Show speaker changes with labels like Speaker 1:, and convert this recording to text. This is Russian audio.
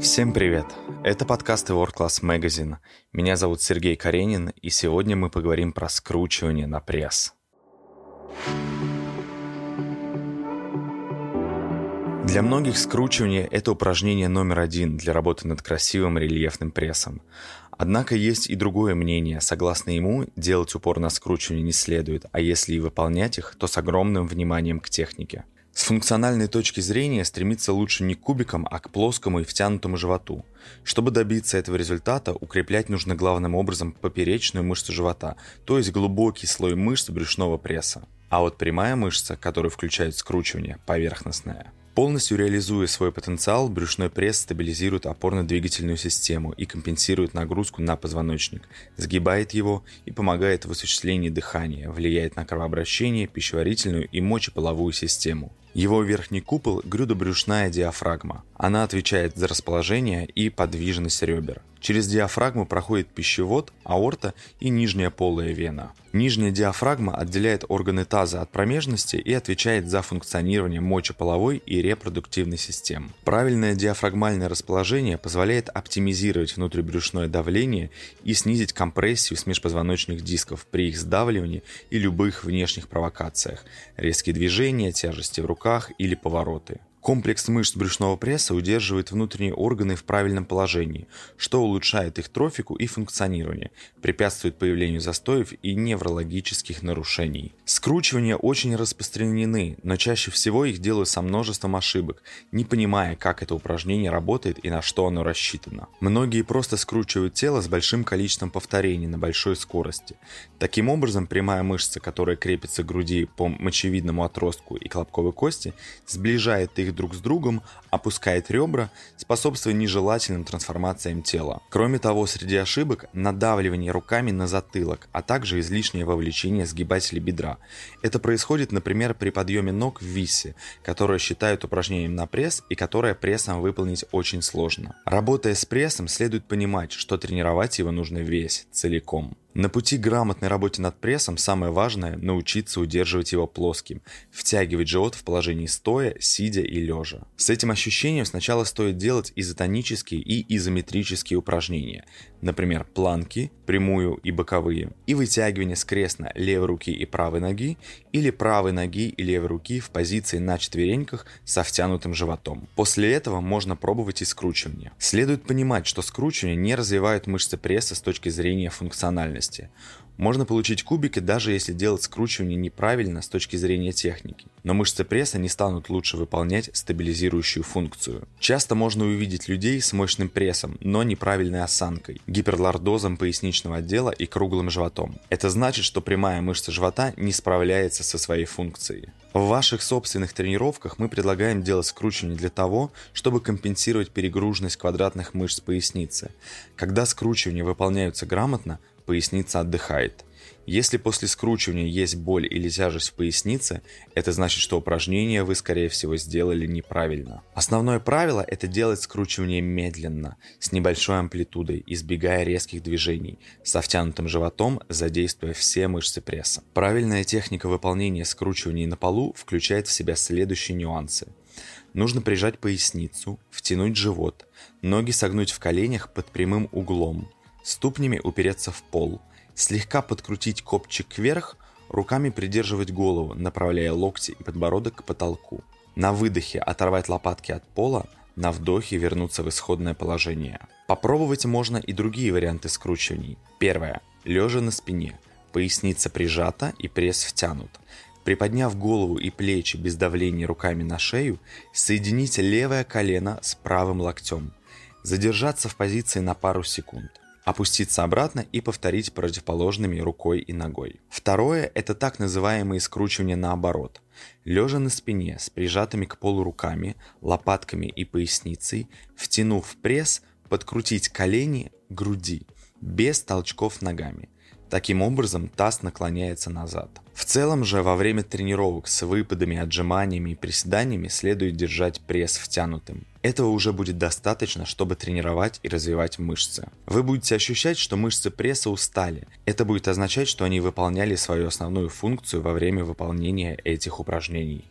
Speaker 1: Всем привет! Это подкасты World Class Magazine. Меня зовут Сергей Каренин, и сегодня мы поговорим про скручивание на пресс. Для многих скручивание – это упражнение номер один для работы над красивым рельефным прессом. Однако есть и другое мнение. Согласно ему, делать упор на скручивание не следует, а если и выполнять их, то с огромным вниманием к технике. С функциональной точки зрения стремиться лучше не к кубикам, а к плоскому и втянутому животу. Чтобы добиться этого результата, укреплять нужно главным образом поперечную мышцу живота, то есть глубокий слой мышц брюшного пресса. А вот прямая мышца, которая включает скручивание, поверхностная – Полностью реализуя свой потенциал, брюшной пресс стабилизирует опорно-двигательную систему и компенсирует нагрузку на позвоночник, сгибает его и помогает в осуществлении дыхания, влияет на кровообращение, пищеварительную и мочеполовую систему. Его верхний купол – грудобрюшная диафрагма. Она отвечает за расположение и подвижность ребер. Через диафрагму проходит пищевод, аорта и нижняя полая вена. Нижняя диафрагма отделяет органы таза от промежности и отвечает за функционирование мочеполовой и репродуктивной систем. Правильное диафрагмальное расположение позволяет оптимизировать внутрибрюшное давление и снизить компрессию с межпозвоночных дисков при их сдавливании и любых внешних провокациях – резкие движения, тяжести в руках или повороты. Комплекс мышц брюшного пресса удерживает внутренние органы в правильном положении, что улучшает их трофику и функционирование, препятствует появлению застоев и неврологических нарушений. Скручивания очень распространены, но чаще всего их делают со множеством ошибок, не понимая, как это упражнение работает и на что оно рассчитано. Многие просто скручивают тело с большим количеством повторений на большой скорости. Таким образом, прямая мышца, которая крепится к груди по мочевидному отростку и клопковой кости, сближает их друг с другом, опускает ребра, способствуя нежелательным трансформациям тела. Кроме того, среди ошибок – надавливание руками на затылок, а также излишнее вовлечение сгибателей бедра. Это происходит, например, при подъеме ног в висе, которое считают упражнением на пресс и которое прессом выполнить очень сложно. Работая с прессом, следует понимать, что тренировать его нужно весь, целиком. На пути к грамотной работе над прессом самое важное – научиться удерживать его плоским, втягивать живот в положении стоя, сидя и лежа. С этим ощущением сначала стоит делать изотонические и изометрические упражнения, например, планки, прямую и боковые, и вытягивание скрестно левой руки и правой ноги, или правой ноги и левой руки в позиции на четвереньках со втянутым животом. После этого можно пробовать и скручивание. Следует понимать, что скручивание не развивает мышцы пресса с точки зрения функциональности. Можно получить кубики, даже если делать скручивание неправильно с точки зрения техники. Но мышцы пресса не станут лучше выполнять стабилизирующую функцию. Часто можно увидеть людей с мощным прессом, но неправильной осанкой, гиперлордозом поясничного отдела и круглым животом. Это значит, что прямая мышца живота не справляется со своей функцией. В ваших собственных тренировках мы предлагаем делать скручивание для того, чтобы компенсировать перегруженность квадратных мышц поясницы. Когда скручивания выполняются грамотно, поясница отдыхает. Если после скручивания есть боль или тяжесть в пояснице, это значит, что упражнение вы, скорее всего, сделали неправильно. Основное правило – это делать скручивание медленно, с небольшой амплитудой, избегая резких движений, со втянутым животом, задействуя все мышцы пресса. Правильная техника выполнения скручиваний на полу включает в себя следующие нюансы. Нужно прижать поясницу, втянуть живот, ноги согнуть в коленях под прямым углом – ступнями упереться в пол, слегка подкрутить копчик вверх, руками придерживать голову, направляя локти и подбородок к потолку. На выдохе оторвать лопатки от пола, на вдохе вернуться в исходное положение. Попробовать можно и другие варианты скручиваний. Первое. Лежа на спине. Поясница прижата и пресс втянут. Приподняв голову и плечи без давления руками на шею, соедините левое колено с правым локтем. Задержаться в позиции на пару секунд опуститься обратно и повторить противоположными рукой и ногой. Второе – это так называемые скручивания наоборот. Лежа на спине с прижатыми к полу руками, лопатками и поясницей, втянув пресс, подкрутить колени груди, без толчков ногами. Таким образом таз наклоняется назад. В целом же во время тренировок с выпадами, отжиманиями и приседаниями следует держать пресс втянутым. Этого уже будет достаточно, чтобы тренировать и развивать мышцы. Вы будете ощущать, что мышцы пресса устали. Это будет означать, что они выполняли свою основную функцию во время выполнения этих упражнений.